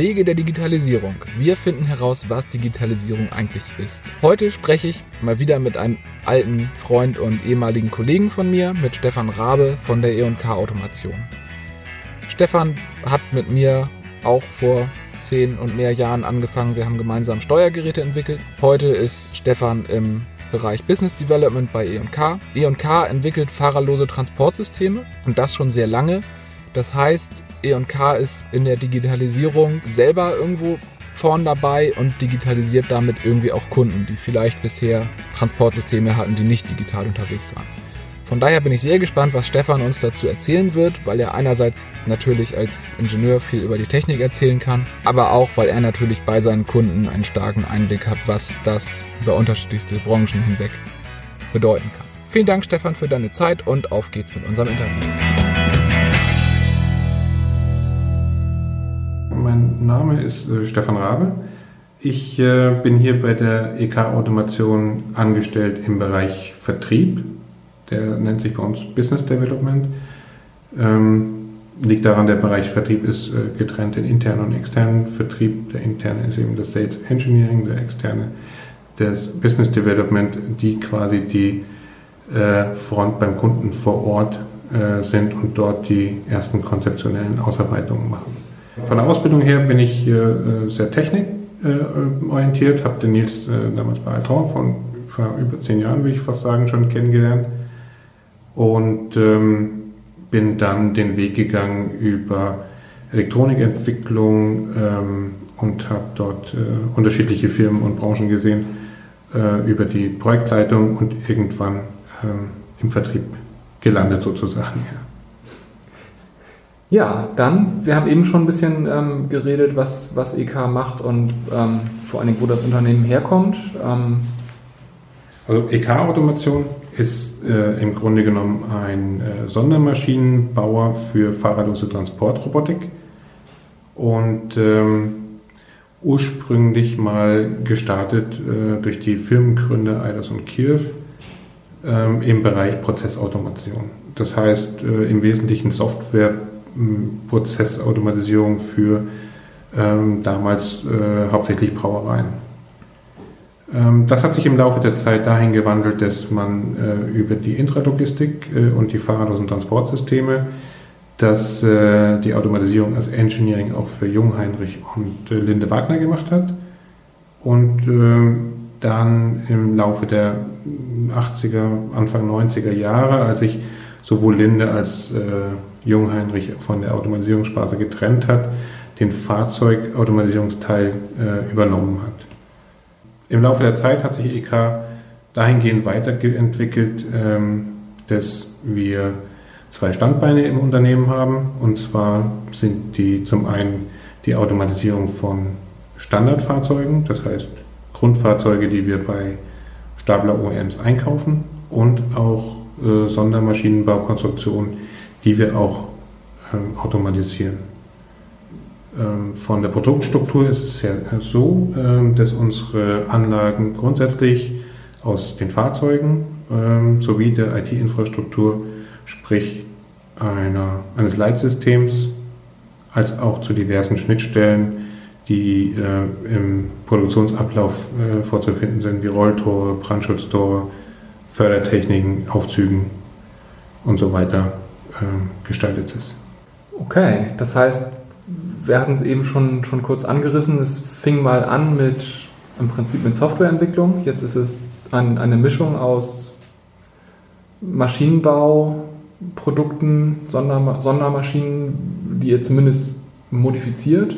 Wege der Digitalisierung. Wir finden heraus, was Digitalisierung eigentlich ist. Heute spreche ich mal wieder mit einem alten Freund und ehemaligen Kollegen von mir, mit Stefan Rabe von der E&K Automation. Stefan hat mit mir auch vor zehn und mehr Jahren angefangen. Wir haben gemeinsam Steuergeräte entwickelt. Heute ist Stefan im Bereich Business Development bei E&K. E&K entwickelt fahrerlose Transportsysteme und das schon sehr lange. Das heißt, E&K ist in der Digitalisierung selber irgendwo vorn dabei und digitalisiert damit irgendwie auch Kunden, die vielleicht bisher Transportsysteme hatten, die nicht digital unterwegs waren. Von daher bin ich sehr gespannt, was Stefan uns dazu erzählen wird, weil er einerseits natürlich als Ingenieur viel über die Technik erzählen kann, aber auch, weil er natürlich bei seinen Kunden einen starken Einblick hat, was das über unterschiedlichste Branchen hinweg bedeuten kann. Vielen Dank, Stefan, für deine Zeit und auf geht's mit unserem Interview. Name ist äh, Stefan Rabe. Ich äh, bin hier bei der EK Automation angestellt im Bereich Vertrieb der nennt sich bei uns Business Development. Ähm, liegt daran, der Bereich Vertrieb ist äh, getrennt in internen und externen Vertrieb. Der interne ist eben das Sales Engineering, der externe das Business Development, die quasi die äh, Front beim Kunden vor Ort äh, sind und dort die ersten konzeptionellen Ausarbeitungen machen. Von der Ausbildung her bin ich äh, sehr technikorientiert, habe den Nils äh, damals bei Altron von vor über zehn Jahren, will ich fast sagen, schon kennengelernt und ähm, bin dann den Weg gegangen über Elektronikentwicklung ähm, und habe dort äh, unterschiedliche Firmen und Branchen gesehen äh, über die Projektleitung und irgendwann ähm, im Vertrieb gelandet sozusagen. Ja, dann, wir haben eben schon ein bisschen ähm, geredet, was, was EK macht und ähm, vor allen Dingen, wo das Unternehmen herkommt. Ähm, also EK-Automation ist äh, im Grunde genommen ein äh, Sondermaschinenbauer für fahrerlose Transportrobotik und ähm, ursprünglich mal gestartet äh, durch die Firmengründer Eilers und Kiev ähm, im Bereich Prozessautomation. Das heißt äh, im Wesentlichen Software-Prozessautomatisierung für ähm, damals äh, hauptsächlich Brauereien. Ähm, das hat sich im Laufe der Zeit dahin gewandelt, dass man äh, über die Intralogistik äh, und die fahrerlosen Transportsysteme dass äh, die Automatisierung als Engineering auch für Jungheinrich und Linde Wagner gemacht hat. Und ähm, dann im Laufe der 80er, Anfang 90er Jahre, als sich sowohl Linde als Jungheinrich von der Automatisierungssparte getrennt hat, den Fahrzeugautomatisierungsteil übernommen hat. Im Laufe der Zeit hat sich EK dahingehend weiterentwickelt, ähm, dass wir zwei Standbeine im Unternehmen haben. Und zwar sind die zum einen die Automatisierung von Standardfahrzeugen, das heißt Grundfahrzeuge, die wir bei Stapler OEMs einkaufen und auch äh, Sondermaschinenbaukonstruktionen, die wir auch ähm, automatisieren. Ähm, von der Produktstruktur ist es ja so, ähm, dass unsere Anlagen grundsätzlich aus den Fahrzeugen ähm, sowie der IT-Infrastruktur, sprich einer, eines Leitsystems, als auch zu diversen Schnittstellen, die äh, im Produktionsablauf äh, vorzufinden sind, wie Rolltore, Brandschutzdore, Fördertechniken, Aufzügen und so weiter gestaltet ist. Okay, das heißt, wir hatten es eben schon, schon kurz angerissen. Es fing mal an mit im Prinzip mit Softwareentwicklung. Jetzt ist es ein, eine Mischung aus Maschinenbau, Produkten, Sonder, Sondermaschinen, die ihr zumindest modifiziert.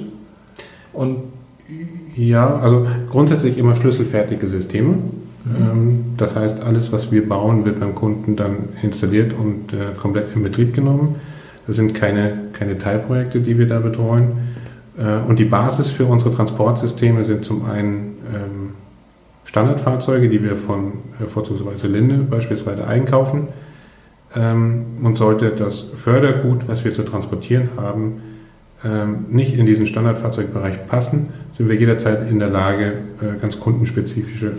Und ja, also grundsätzlich immer schlüsselfertige Systeme. Mhm. Ähm, das heißt, alles, was wir bauen, wird beim Kunden dann installiert und äh, komplett in Betrieb genommen. Das sind keine, keine Teilprojekte, die wir da betreuen. Äh, und die Basis für unsere Transportsysteme sind zum einen ähm, Standardfahrzeuge, die wir von äh, vorzugsweise Linde beispielsweise einkaufen. Ähm, und sollte das Fördergut, was wir zu transportieren haben, ähm, nicht in diesen Standardfahrzeugbereich passen, sind wir jederzeit in der Lage, äh, ganz kundenspezifische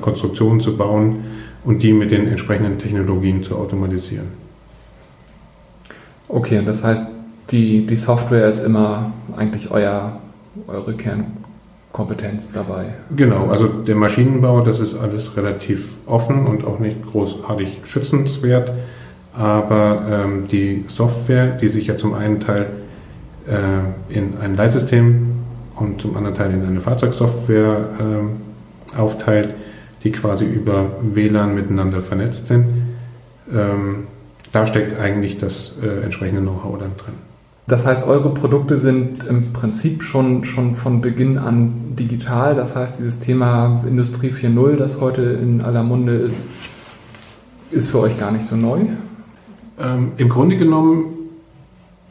Konstruktionen zu bauen und die mit den entsprechenden Technologien zu automatisieren. Okay, das heißt, die, die Software ist immer eigentlich euer eure Kernkompetenz dabei. Genau, also der Maschinenbau, das ist alles relativ offen und auch nicht großartig schützenswert. Aber ähm, die Software, die sich ja zum einen Teil äh, in ein Leitsystem und zum anderen Teil in eine Fahrzeugsoftware äh, aufteilt, die quasi über WLAN miteinander vernetzt sind, ähm, da steckt eigentlich das äh, entsprechende Know-how dann drin. Das heißt, eure Produkte sind im Prinzip schon, schon von Beginn an digital. Das heißt, dieses Thema Industrie 4.0, das heute in aller Munde ist, ist für euch gar nicht so neu? Ähm, Im Grunde genommen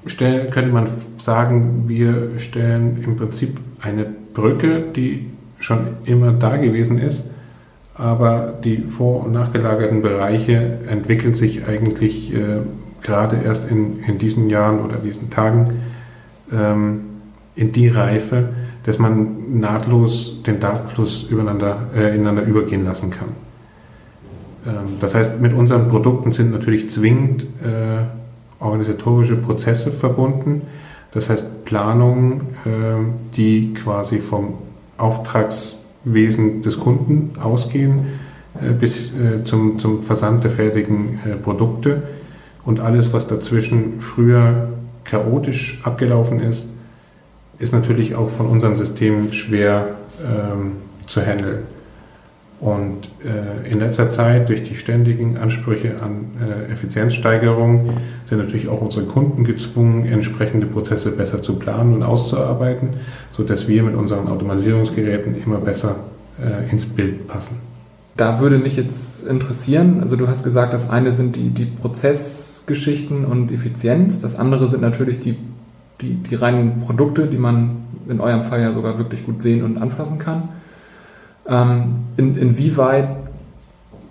stellen, könnte man sagen, wir stellen im Prinzip eine Brücke, die schon immer da gewesen ist, aber die vor- und nachgelagerten Bereiche entwickeln sich eigentlich äh, gerade erst in, in diesen Jahren oder diesen Tagen ähm, in die Reife, dass man nahtlos den Datenfluss übereinander, äh, ineinander übergehen lassen kann. Ähm, das heißt, mit unseren Produkten sind natürlich zwingend äh, organisatorische Prozesse verbunden. Das heißt Planungen, äh, die quasi vom Auftragswesen des Kunden ausgehen äh, bis äh, zum, zum Versand der fertigen Produkte und alles, was dazwischen früher chaotisch abgelaufen ist, ist natürlich auch von unseren Systemen schwer ähm, zu handeln. Und äh, in letzter Zeit durch die ständigen Ansprüche an äh, Effizienzsteigerung sind natürlich auch unsere Kunden gezwungen, entsprechende Prozesse besser zu planen und auszuarbeiten, sodass wir mit unseren Automatisierungsgeräten immer besser äh, ins Bild passen. Da würde mich jetzt interessieren, also du hast gesagt, das eine sind die, die Prozess- Geschichten und Effizienz. Das andere sind natürlich die, die, die reinen Produkte, die man in eurem Fall ja sogar wirklich gut sehen und anfassen kann. Ähm, in, inwieweit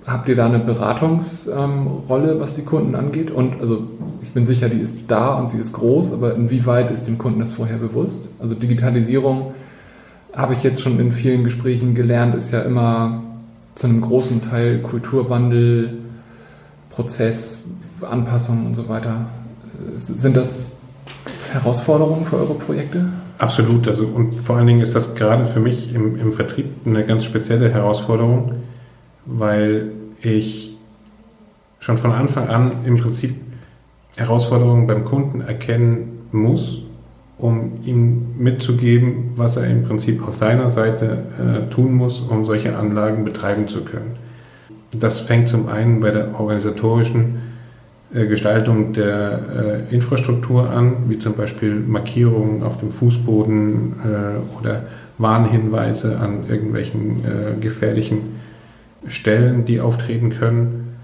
habt ihr da eine Beratungsrolle, ähm, was die Kunden angeht? Und also ich bin sicher, die ist da und sie ist groß, aber inwieweit ist dem Kunden das vorher bewusst? Also Digitalisierung habe ich jetzt schon in vielen Gesprächen gelernt, ist ja immer zu einem großen Teil Kulturwandel, Prozess, Anpassungen und so weiter. Sind das Herausforderungen für eure Projekte? Absolut. Also, und vor allen Dingen ist das gerade für mich im, im Vertrieb eine ganz spezielle Herausforderung, weil ich schon von Anfang an im Prinzip Herausforderungen beim Kunden erkennen muss, um ihm mitzugeben, was er im Prinzip auf seiner Seite äh, tun muss, um solche Anlagen betreiben zu können. Das fängt zum einen bei der organisatorischen Gestaltung der äh, Infrastruktur an, wie zum Beispiel Markierungen auf dem Fußboden äh, oder Warnhinweise an irgendwelchen gefährlichen Stellen, die auftreten können.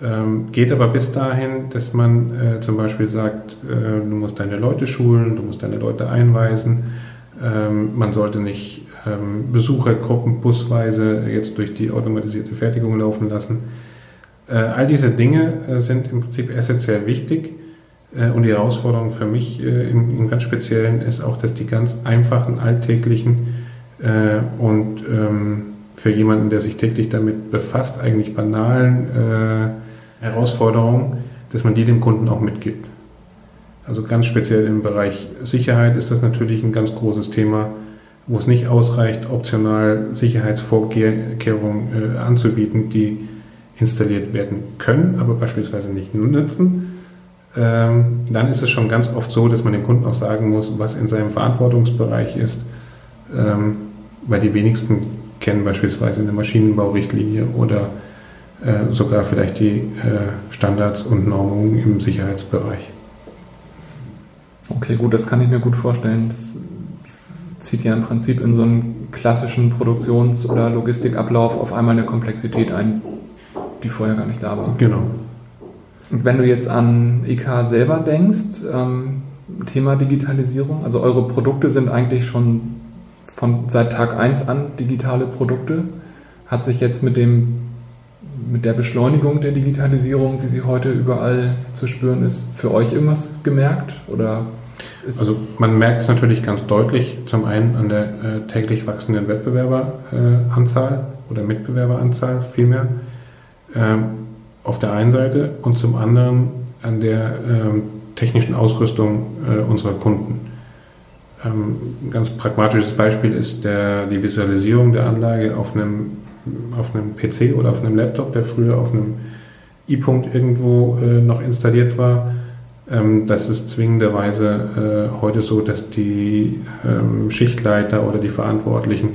Ähm, geht aber bis dahin, dass man zum Beispiel sagt, du musst deine Leute schulen, du musst deine Leute einweisen, ähm, man sollte nicht ähm, Besuchergruppen busweise jetzt durch die automatisierte Fertigung laufen lassen äh, all diese Dinge äh, sind im Prinzip essentiell wichtig. Äh, und die Herausforderung für mich im, im, ganz Speziellen ist auch, dass die ganz einfachen, alltäglichen und ähm, für jemanden, der sich täglich damit befasst, eigentlich banalen Herausforderungen, dass man die dem Kunden auch mitgibt. Also ganz speziell im Bereich Sicherheit ist das natürlich ein ganz großes Thema, wo es nicht ausreicht, optional Sicherheitsvorkehrungen anzubieten, die installiert werden können, aber beispielsweise nicht nutzen, ähm, dann ist es schon ganz oft so, dass man dem Kunden auch sagen muss, was in seinem Verantwortungsbereich ist, ähm, weil die wenigsten kennen beispielsweise eine Maschinenbaurichtlinie oder äh, sogar vielleicht die äh, Standards und Normungen im Sicherheitsbereich. Okay, gut, das kann ich mir gut vorstellen. Das zieht ja im Prinzip in so einen klassischen Produktions- oder Logistikablauf auf einmal eine Komplexität ein, die vorher gar nicht da war. Genau. Und wenn du jetzt an EK selber denkst, ähm, Thema Digitalisierung, also eure Produkte sind eigentlich schon von seit Tag 1 an digitale Produkte. Hat sich jetzt mit dem mit der Beschleunigung der Digitalisierung, wie sie heute überall zu spüren ist, für euch irgendwas gemerkt? Oder also man merkt es natürlich ganz deutlich, zum einen an der äh, täglich wachsenden Wettbewerberanzahl äh, oder Mitbewerberanzahl vielmehr auf der einen Seite und zum anderen an der ähm, technischen Ausrüstung äh, unserer Kunden. Ähm, ein ganz pragmatisches Beispiel ist der, die Visualisierung der Anlage auf einem, auf einem PC oder auf einem Laptop, der früher auf einem i-Punkt irgendwo äh, noch installiert war. Ähm, das ist zwingenderweise äh, heute so, dass die ähm, Schichtleiter oder die Verantwortlichen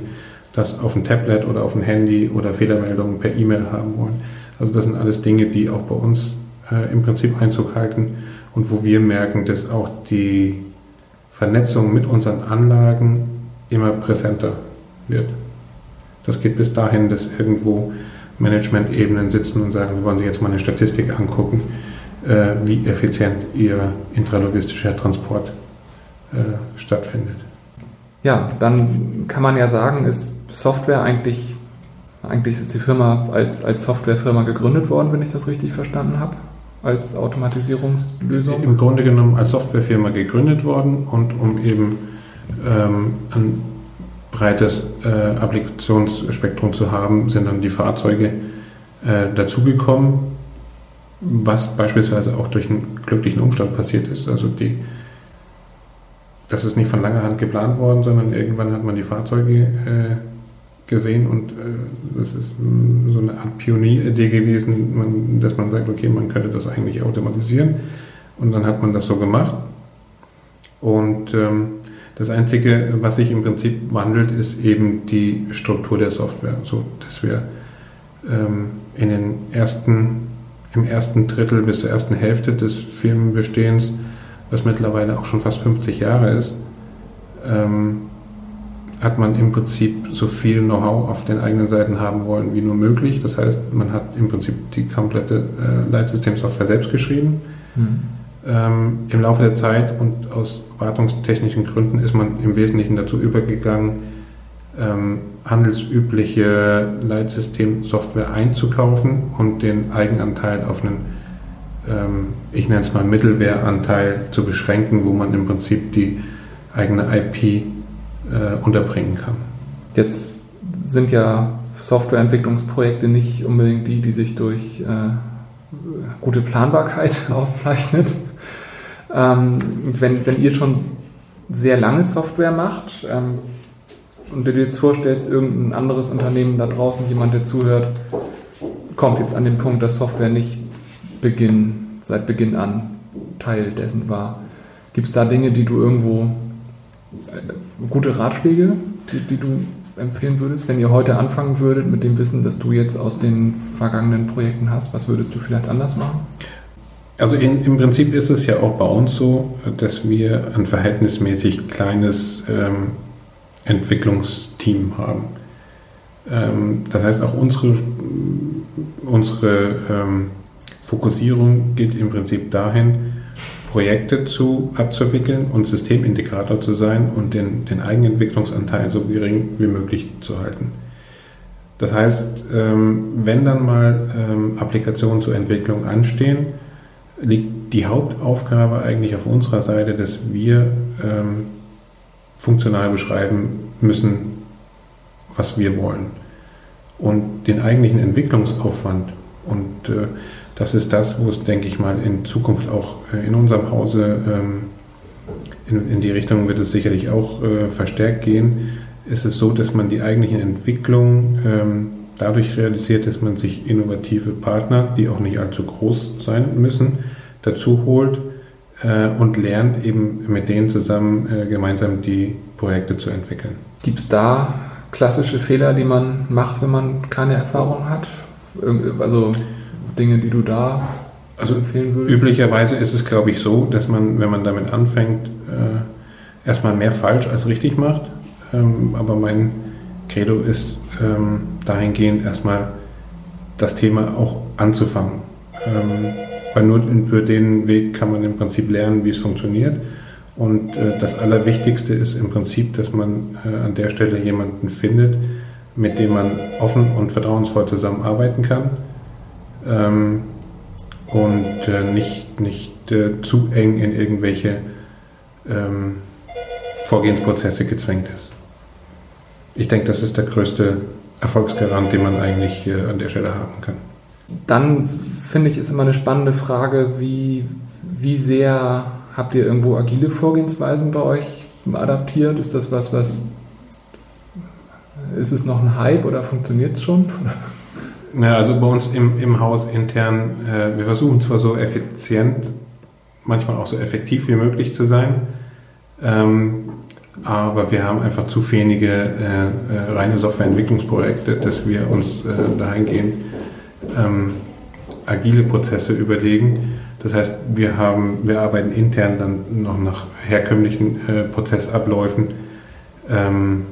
das auf dem Tablet oder auf dem Handy oder Fehlermeldungen per E-Mail haben wollen. Also das sind alles Dinge, die auch bei uns äh, im Prinzip Einzug halten und wo wir merken, dass auch die Vernetzung mit unseren Anlagen immer präsenter wird. Das geht bis dahin, dass irgendwo Management-Ebenen sitzen und sagen, wir wollen sich jetzt mal eine Statistik angucken, äh, wie effizient ihr intralogistischer Transport äh, stattfindet. Ja, dann kann man ja sagen, ist Software eigentlich, eigentlich ist die Firma als, als Softwarefirma gegründet worden, wenn ich das richtig verstanden habe, als Automatisierungslösung? Im Grunde genommen als Softwarefirma gegründet worden und um eben ähm, ein breites äh, Applikationsspektrum zu haben, sind dann die Fahrzeuge äh, dazugekommen, was beispielsweise auch durch einen glücklichen Umstand passiert ist. Also die das ist nicht von langer Hand geplant worden, sondern irgendwann hat man die Fahrzeuge äh, gesehen und äh, das ist mh, so eine Art Pionieridee gewesen, man, dass man sagt, okay, man könnte das eigentlich automatisieren und dann hat man das so gemacht. Und ähm, das Einzige, was sich im Prinzip wandelt, ist eben die Struktur der Software, so dass wir ähm, in den ersten, im ersten Drittel bis zur ersten Hälfte des Firmenbestehens was mittlerweile auch schon fast 50 Jahre ist, ähm, hat man im Prinzip so viel Know-how auf den eigenen Seiten haben wollen wie nur möglich. Das heißt, man hat im Prinzip die komplette äh, Leitsystemsoftware selbst geschrieben. Mhm. Ähm, Im Laufe der Zeit und aus wartungstechnischen Gründen ist man im Wesentlichen dazu übergegangen, ähm, handelsübliche Leitsystemsoftware einzukaufen und den Eigenanteil auf einen ähm, ich nenne es mal Mittelwehranteil zu beschränken, wo man im Prinzip die eigene IP äh, unterbringen kann. Jetzt sind ja Softwareentwicklungsprojekte nicht unbedingt die, die sich durch äh, gute Planbarkeit auszeichnet. Ähm, wenn, wenn ihr schon sehr lange Software macht ähm, und du dir jetzt vorstellst, irgendein anderes Unternehmen da draußen, jemand, der zuhört, kommt jetzt an den Punkt, dass Software nicht Beginn, seit Beginn an Teil dessen war. Gibt es da Dinge, die du irgendwo, äh, gute Ratschläge, die, die du empfehlen würdest, wenn ihr heute anfangen würdet mit dem Wissen, das du jetzt aus den vergangenen Projekten hast? Was würdest du vielleicht anders machen? Also in, im Prinzip ist es ja auch bei uns so, dass wir ein verhältnismäßig kleines ähm, Entwicklungsteam haben. Ähm, das heißt, auch unsere, unsere ähm, Fokussierung geht im Prinzip dahin, Projekte zu abzuwickeln und Systemintegrator zu sein und den, den Eigenentwicklungsanteil so gering wie möglich zu halten. Das heißt, ähm, wenn dann mal ähm, Applikationen zur Entwicklung anstehen, liegt die Hauptaufgabe eigentlich auf unserer Seite, dass wir ähm, funktional beschreiben müssen, was wir wollen. Und den eigentlichen Entwicklungsaufwand und äh, das ist das, wo es, denke ich mal, in Zukunft auch äh, in unserem Hause ähm, in, in, die Richtung wird es sicherlich auch äh, verstärkt gehen. Ist es so, dass man die eigentlichen Entwicklungen ähm, dadurch realisiert, dass man sich innovative Partner, die auch nicht allzu groß sein müssen, dazu holt äh, und lernt eben mit denen zusammen äh, gemeinsam die Projekte zu entwickeln. Gibt es da klassische Fehler, die man macht, wenn man keine Erfahrung hat? Also Dinge, die du da also empfehlen würdest? Üblicherweise ist es, glaube ich, so, dass man, wenn man damit anfängt, äh, erstmal mehr falsch als richtig macht. Ähm, aber mein Credo ist ähm, dahingehend erstmal das Thema auch anzufangen. Ähm, weil nur über den Weg kann man im Prinzip lernen, wie es funktioniert. Und äh, das Allerwichtigste ist im Prinzip, dass man äh, an der Stelle jemanden findet, mit dem man offen und vertrauensvoll zusammenarbeiten kann ähm, und äh, nicht, nicht äh, zu eng in irgendwelche ähm, Vorgehensprozesse gezwängt ist. Ich denke, das ist der größte Erfolgsgarant, den man eigentlich äh, an der Stelle haben kann. Dann finde ich, ist immer eine spannende Frage, wie, wie sehr habt ihr irgendwo agile Vorgehensweisen bei euch adaptiert? Ist das was, was ist es noch ein Hype oder funktioniert es schon? Ja, also bei uns im, im Haus intern, äh, wir versuchen zwar so effizient, manchmal auch so effektiv wie möglich zu sein, ähm, aber wir haben einfach zu wenige äh, äh, reine Softwareentwicklungsprojekte, dass wir uns äh, dahingehend ähm, agile Prozesse überlegen. Das heißt, wir, haben, wir arbeiten intern dann noch nach herkömmlichen äh, Prozessabläufen, ähm,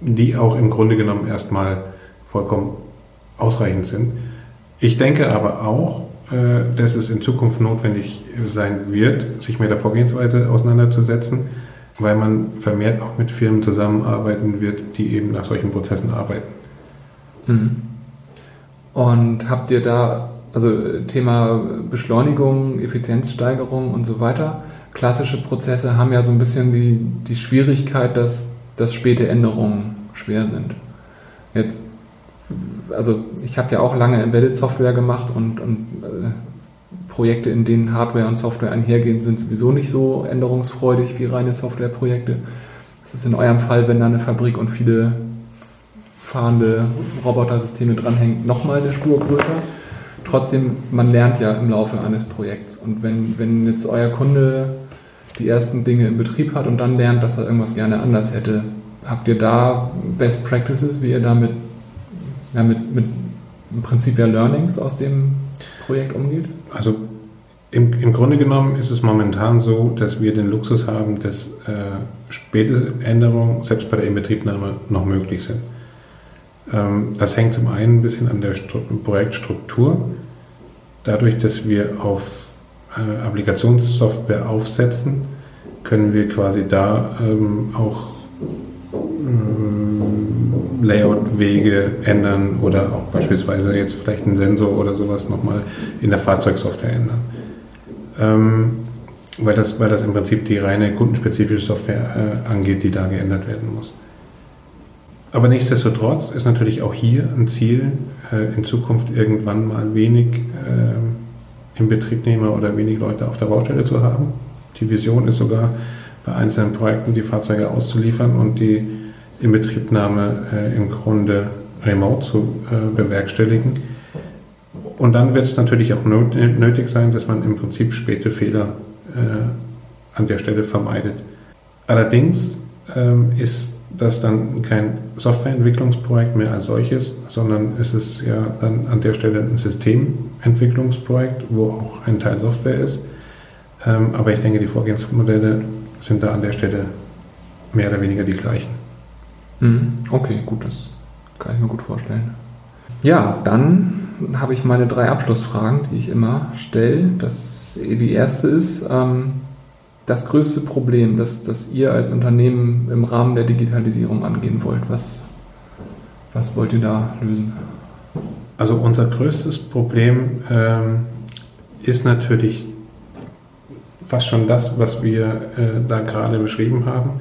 die auch im Grunde genommen erstmal vollkommen ausreichend sind. Ich denke aber auch, äh, dass es in Zukunft notwendig sein wird, sich mit der Vorgehensweise auseinanderzusetzen, weil man vermehrt auch mit Firmen zusammenarbeiten wird, die eben nach solchen Prozessen arbeiten. Mhm. Und habt ihr da, also Thema Beschleunigung, Effizienzsteigerung und so weiter, klassische Prozesse haben ja so ein bisschen die, die Schwierigkeit, dass, dass späte Änderungen schwer sind. Jetzt also ich habe ja auch lange Embedded Software gemacht und, und äh, Projekte, in denen Hardware und Software einhergehen, sind sowieso nicht so änderungsfreudig wie reine Softwareprojekte. Das ist in eurem Fall, wenn da eine Fabrik und viele fahrende Robotersysteme dranhängen, nochmal eine Spur größer. Trotzdem, man lernt ja im Laufe eines Projekts. Und wenn, wenn jetzt euer Kunde die ersten Dinge im Betrieb hat und dann lernt, dass er irgendwas gerne anders hätte, habt ihr da Best Practices, wie ihr damit ja, mit, mit im Prinzip ja Learnings aus dem Projekt umgeht? Also im, im Grunde genommen ist es momentan so, dass wir den Luxus haben, dass äh, späte Änderungen selbst bei der Inbetriebnahme noch möglich sind. Ähm, das hängt zum einen ein bisschen an der Stru Projektstruktur. Dadurch, dass wir auf äh, Applikationssoftware aufsetzen, können wir quasi da ähm, auch Layout-Wege ändern oder auch beispielsweise jetzt vielleicht einen Sensor oder sowas nochmal in der Fahrzeugsoftware ändern. Ähm, weil, das, weil das im Prinzip die reine kundenspezifische Software äh, angeht, die da geändert werden muss. Aber nichtsdestotrotz ist natürlich auch hier ein Ziel, äh, in Zukunft irgendwann mal wenig äh, Inbetriebnehmer oder wenig Leute auf der Baustelle zu haben. Die Vision ist sogar, bei einzelnen Projekten die Fahrzeuge auszuliefern und die Inbetriebnahme äh, im Grunde remote zu äh, bewerkstelligen. Und dann wird es natürlich auch nötig sein, dass man im Prinzip späte Fehler äh, an der Stelle vermeidet. Allerdings ähm, ist das dann kein Softwareentwicklungsprojekt mehr als solches, sondern es ist ja dann an der Stelle ein Systementwicklungsprojekt, wo auch ein Teil Software ist. Ähm, aber ich denke, die Vorgehensmodelle sind da an der Stelle mehr oder weniger die gleichen. Mhm. Okay, gut, das kann ich mir gut vorstellen. Ja, dann habe ich meine drei Abschlussfragen, die ich immer stelle. Das, die erste ist, ähm, das größte Problem, das, das ihr als Unternehmen im Rahmen der Digitalisierung angehen wollt. Was, was wollt ihr da lösen? Also unser größtes Problem ähm, ist natürlich fast schon das, was wir äh, da gerade beschrieben haben,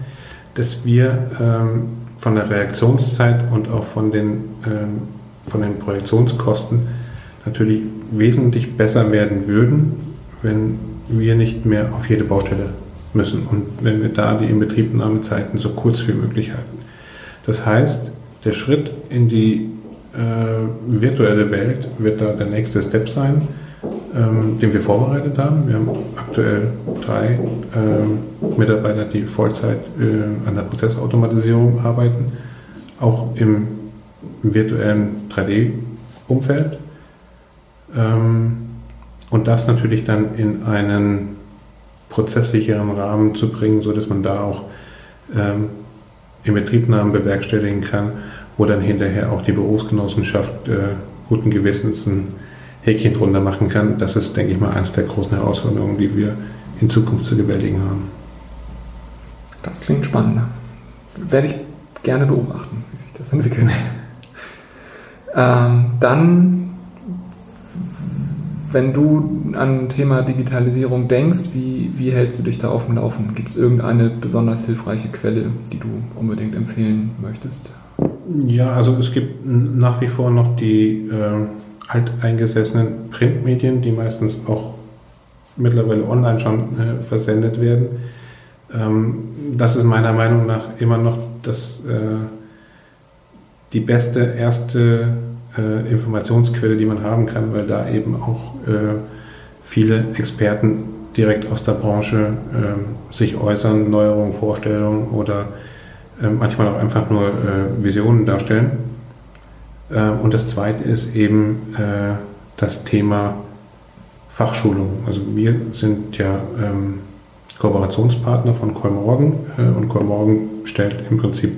dass wir ähm, von der Reaktionszeit und auch von den, ähm, von den Projektionskosten natürlich wesentlich besser werden würden, wenn wir nicht mehr auf jede Baustelle müssen und wenn wir da die Inbetriebnahmezeiten so kurz wie möglich halten. Das heißt, der Schritt in die äh, virtuelle Welt wird da der nächste Step sein ähm, den wir vorbereitet haben. Wir haben aktuell drei äh, Mitarbeiter, die Vollzeit äh, an der Prozessautomatisierung arbeiten, auch im, im virtuellen 3D-Umfeld. Ähm, und das natürlich dann in einen prozesssicheren Rahmen zu bringen, sodass man da auch ähm, in Betriebnahmen bewerkstelligen kann, wo dann hinterher auch die Berufsgenossenschaft äh, guten Gewissens ein Häkchen drunter machen kann. Das ist, denke ich mal, eines der großen Herausforderungen, die wir in Zukunft zu bewältigen haben. Das klingt spannend. Werde ich gerne beobachten, wie sich das entwickelt. ähm, dann, wenn du an Thema Digitalisierung denkst, wie, wie hältst du dich da auf dem Laufen? Gibt es irgendeine besonders hilfreiche Quelle, die du unbedingt empfehlen möchtest? Ja, also es gibt nach wie vor noch die äh, alteingesessenen Printmedien, die meistens auch mittlerweile online schon äh, versendet werden. Ähm, das ist meiner Meinung nach immer noch das, äh, die beste erste äh, Informationsquelle, die man haben kann, weil da eben auch äh, viele Experten direkt aus der Branche äh, sich äußern, Neuerungen, Vorstellungen oder äh, manchmal auch einfach nur äh, Visionen darstellen. Äh, und das zweite ist eben das Thema Fachschulung. Also wir sind ja ähm, Kooperationspartner von Kolmorgen und Kolmorgen stellt im Prinzip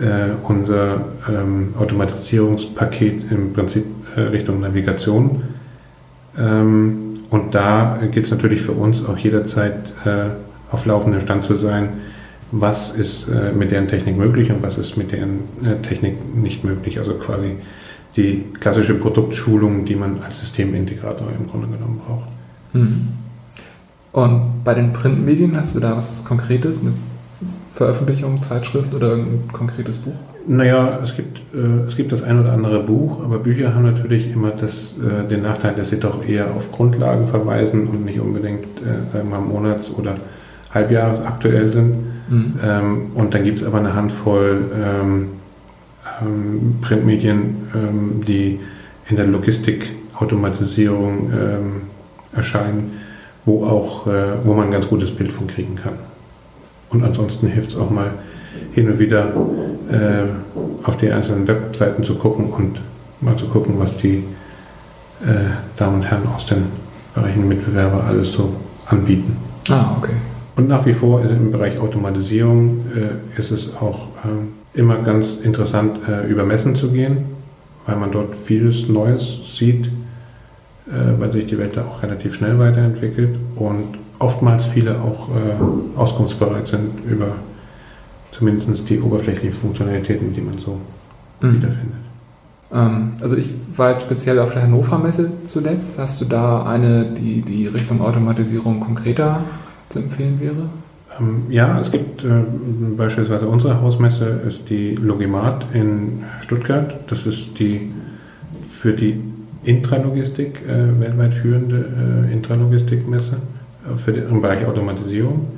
äh, unser ähm, Automatisierungspaket im Prinzip äh, Richtung Navigation. Ähm, und da geht es natürlich für uns auch jederzeit äh, auf laufendem Stand zu sein, was ist äh, mit deren Technik möglich und was ist mit deren äh, Technik nicht möglich. Also quasi die klassische Produktschulung, die man als Systemintegrator im Grunde genommen braucht. Hm. Und bei den Printmedien hast du da was Konkretes, eine Veröffentlichung, Zeitschrift oder ein konkretes Buch? Naja, es gibt, äh, es gibt das ein oder andere Buch, aber Bücher haben natürlich immer das, äh, den Nachteil, dass sie doch eher auf Grundlagen verweisen und nicht unbedingt, äh, sagen wir mal, monats- oder halbjahresaktuell sind. Mhm. Ähm, und dann gibt es aber eine Handvoll ähm, ähm, Printmedien, ähm, die in der Logistikautomatisierung ähm, erscheinen, wo, auch, äh, wo man ein ganz gutes Bild von kriegen kann. Und ansonsten hilft es auch mal hin und wieder äh, auf die einzelnen Webseiten zu gucken und mal zu gucken, was die äh, Damen und Herren aus den Bereichen Mitbewerber alles so anbieten. Ah, okay. Und nach wie vor ist im Bereich Automatisierung äh, ist es auch äh, immer ganz interessant, äh, über Messen zu gehen, weil man dort vieles Neues sieht, äh, weil sich die Welt da auch relativ schnell weiterentwickelt und oftmals viele auch äh, auskunftsbereit sind über zumindest die oberflächlichen Funktionalitäten, die man so mhm. wiederfindet. Ähm, also ich war jetzt speziell auf der Hannover Messe zuletzt. Hast du da eine, die die Richtung Automatisierung konkreter zu empfehlen wäre? Ähm, ja, es gibt äh, beispielsweise unsere Hausmesse ist die Logimat in Stuttgart. Das ist die für die Intralogistik äh, weltweit führende äh, Intralogistikmesse für den, im Bereich Automatisierung.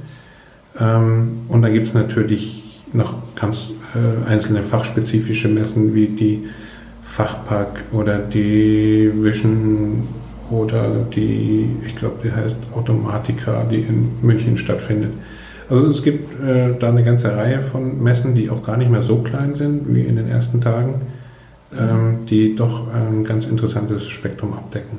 Ähm, und dann gibt es natürlich noch ganz äh, einzelne fachspezifische Messen wie die Fachpark oder die Vision oder die, ich glaube, die heißt Automatica, die in München stattfindet. Also es gibt äh, da eine ganze Reihe von Messen, die auch gar nicht mehr so klein sind wie in den ersten Tagen, ähm, die doch ein ganz interessantes Spektrum abdecken.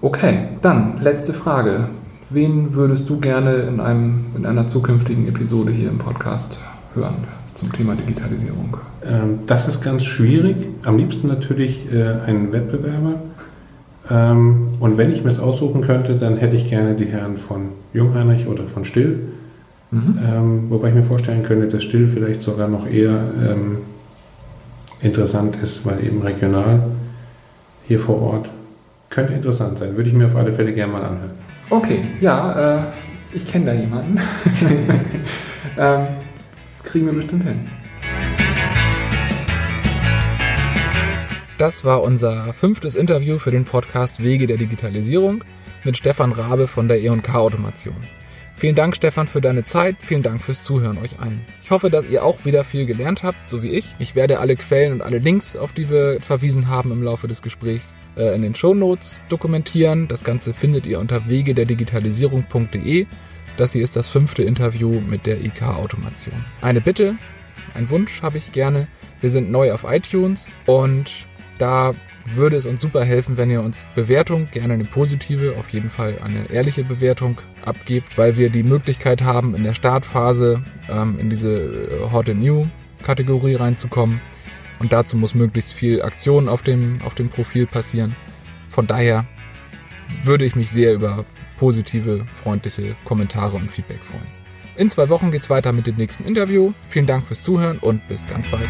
Okay, dann letzte Frage. Wen würdest du gerne in, einem, in einer zukünftigen Episode hier im Podcast hören zum Thema Digitalisierung? Ähm, das ist ganz schwierig. Am liebsten natürlich äh, einen Wettbewerber. Ähm, und wenn ich mir es aussuchen könnte, dann hätte ich gerne die Herren von Jungheinrich oder von Still. Mhm. Ähm, wobei ich mir vorstellen könnte, dass Still vielleicht sogar noch eher ähm, interessant ist, weil eben regional hier vor Ort. Könnte interessant sein. Würde ich mir auf alle Fälle gerne mal anhören. Okay, ja, äh, ich kenne da jemanden. ähm, kriegen wir bestimmt hin. Das war unser fünftes Interview für den Podcast Wege der Digitalisierung mit Stefan Rabe von der E&K Automation. Vielen Dank, Stefan, für deine Zeit. Vielen Dank fürs Zuhören euch allen. Ich hoffe, dass ihr auch wieder viel gelernt habt, so wie ich. Ich werde alle Quellen und alle Links, auf die wir verwiesen haben im Laufe des Gesprächs, äh, in den Shownotes dokumentieren. Das Ganze findet ihr unter wege der Digitalisierung.de. Das hier ist das fünfte Interview mit der IK Automation. Eine Bitte, ein Wunsch habe ich gerne. Wir sind neu auf iTunes und da würde es uns super helfen, wenn ihr uns Bewertung, gerne eine positive, auf jeden Fall eine ehrliche Bewertung abgebt, weil wir die Möglichkeit haben, in der Startphase ähm, in diese äh, Hot and New Kategorie reinzukommen. Und dazu muss möglichst viel Aktion auf dem, auf dem Profil passieren. Von daher würde ich mich sehr über positive, freundliche Kommentare und Feedback freuen. In zwei Wochen geht's weiter mit dem nächsten Interview. Vielen Dank fürs Zuhören und bis ganz bald.